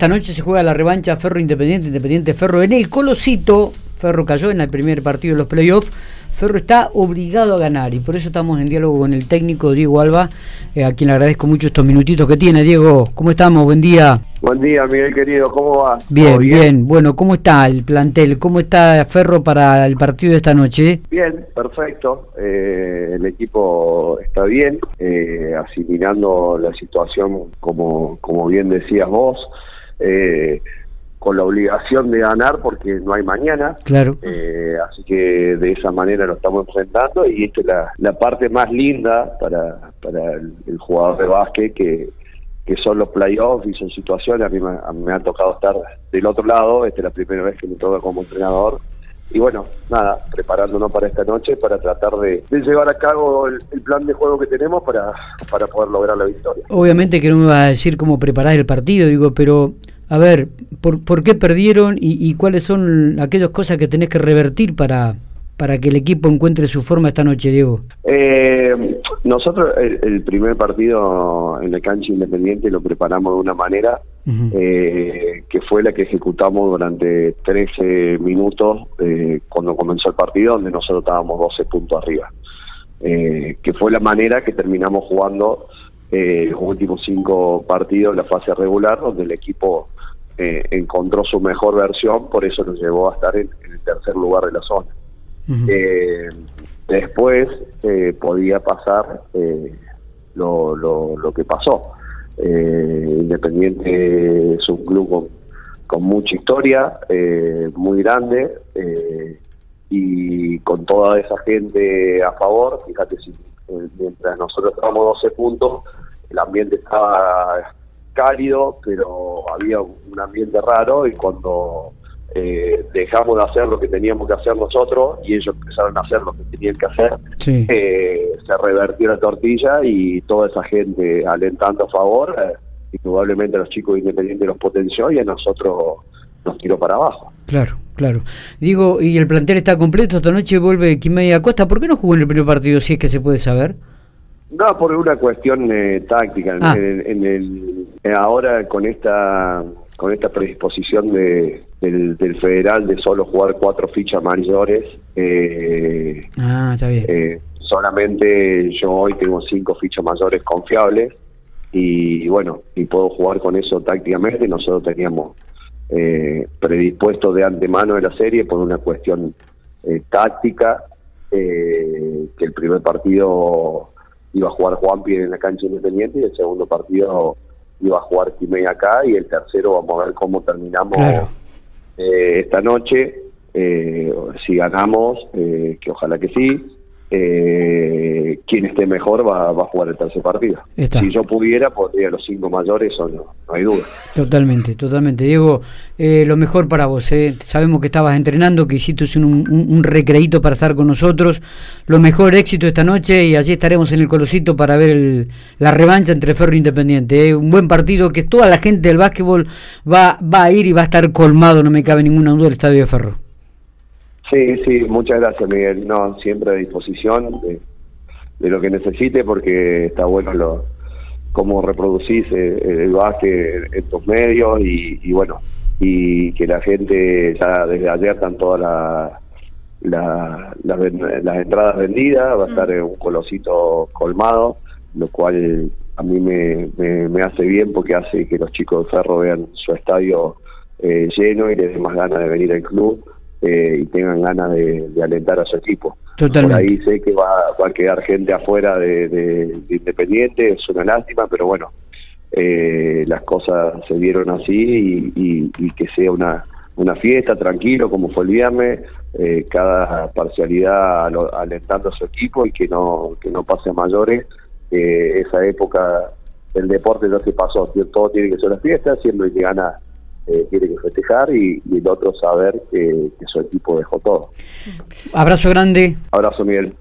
Esta noche se juega la revancha Ferro Independiente, Independiente Ferro en el Colosito. Ferro cayó en el primer partido de los playoffs. Ferro está obligado a ganar y por eso estamos en diálogo con el técnico Diego Alba, eh, a quien le agradezco mucho estos minutitos que tiene. Diego, ¿cómo estamos? Buen día. Buen día, Miguel querido, ¿cómo va? Bien, bien, Bueno, ¿cómo está el plantel? ¿Cómo está Ferro para el partido de esta noche? Bien, perfecto. Eh, el equipo está bien, eh, asimilando la situación como, como bien decías vos. Eh, con la obligación de ganar porque no hay mañana. Claro. Eh, así que de esa manera lo estamos enfrentando y esta es la, parte más linda para, para el, jugador de básquet que, que son los playoffs y son situaciones. A mí me, ha tocado estar del otro lado, esta es la primera vez que me toca como entrenador. Y bueno, nada, preparándonos para esta noche para tratar de, llevar a cabo el, plan de juego que tenemos para, para poder lograr la victoria. Obviamente que no me va a decir cómo preparar el partido, digo, pero a ver, ¿por, por qué perdieron y, cuáles son aquellas cosas que tenés que revertir para, para que el equipo encuentre su forma esta noche, Diego? Eh, nosotros el, primer partido en la cancha independiente lo preparamos de una manera eh, que fue la que ejecutamos durante 13 minutos eh, cuando comenzó el partido, donde nosotros estábamos 12 puntos arriba. que fue la manera que terminamos jugando los últimos cinco partidos la fase regular, donde el equipo eh, encontró su mejor versión, por eso nos llevó a estar en, el tercer lugar de la zona. Eh, después eh, podía pasar lo, lo, que pasó. Independiente es un club con, mucha historia, muy grande, y con toda esa gente a favor, fíjate, si, mientras nosotros estábamos 12 puntos, el ambiente estaba cálido, pero había un ambiente raro y cuando eh, dejamos de hacer lo que teníamos que hacer nosotros y ellos empezaron a hacer lo que tenían que hacer, eh, se revertió la tortilla y toda esa gente alentando a favor, eh, indudablemente a los chicos independientes los potenció y a nosotros nos tiró para abajo. Claro, claro. Digo, y el plantel está completo, esta noche vuelve Quimedia Costa, ¿por qué no jugó en el primer partido si es que se puede saber? No, por una cuestión eh, táctica. Ah. En, el, eh, ahora con esta con esta predisposición de, del, federal de solo jugar cuatro fichas mayores, eh, ah, está bien. solamente yo hoy tengo cinco fichas mayores confiables y, bueno, y puedo jugar con eso tácticamente. Nosotros teníamos predispuesto de antemano de la serie por una cuestión táctica, que el primer partido iba a jugar Juan Pierre en la cancha independiente y el segundo partido iba a jugar Quimei acá y el tercero vamos a ver cómo terminamos eh, esta noche. Eh, si ganamos, eh, que ojalá que sí, eh, quien esté mejor va, a jugar el tercer partido. Si yo pudiera, podría los cinco mayores, o no, no hay duda. Totalmente, totalmente. Diego, eh, lo mejor para vos. Eh. Sabemos que estabas entrenando, que hiciste un, un, recreito para estar con nosotros. Lo mejor éxito esta noche y allí estaremos en el Colosito para ver la revancha entre Ferro e Independiente. Eh. Un buen partido que toda la gente del básquetbol va, va a ir y va a estar colmado, no me cabe ninguna duda, el estadio de Ferro. Sí, sí, muchas gracias Miguel. No, siempre a disposición de, lo que necesite porque está bueno lo cómo reproducís el, el básquet en tus medios y, bueno, y que la gente ya desde ayer están todas las las entradas vendidas, va a estar mm. en un colosito colmado, lo cual a mí me, me, hace bien porque hace que los chicos de Ferro vean su estadio eh, lleno y les dé más ganas de venir al club eh, y tengan ganas de, alentar a su equipo. Por ahí sé que va, a quedar gente afuera de, Independiente, es una lástima, pero bueno, eh, las cosas se dieron así y, que sea una, una fiesta tranquilo como fue el viernes, eh, cada parcialidad alentando a su equipo y que no, que no pase a mayores. esa época del deporte ya se pasó, todo tiene que ser una fiesta, siempre que gana eh, tiene que festejar y, el otro saber que, que su equipo dejó todo. Abrazo grande. Abrazo, Miguel.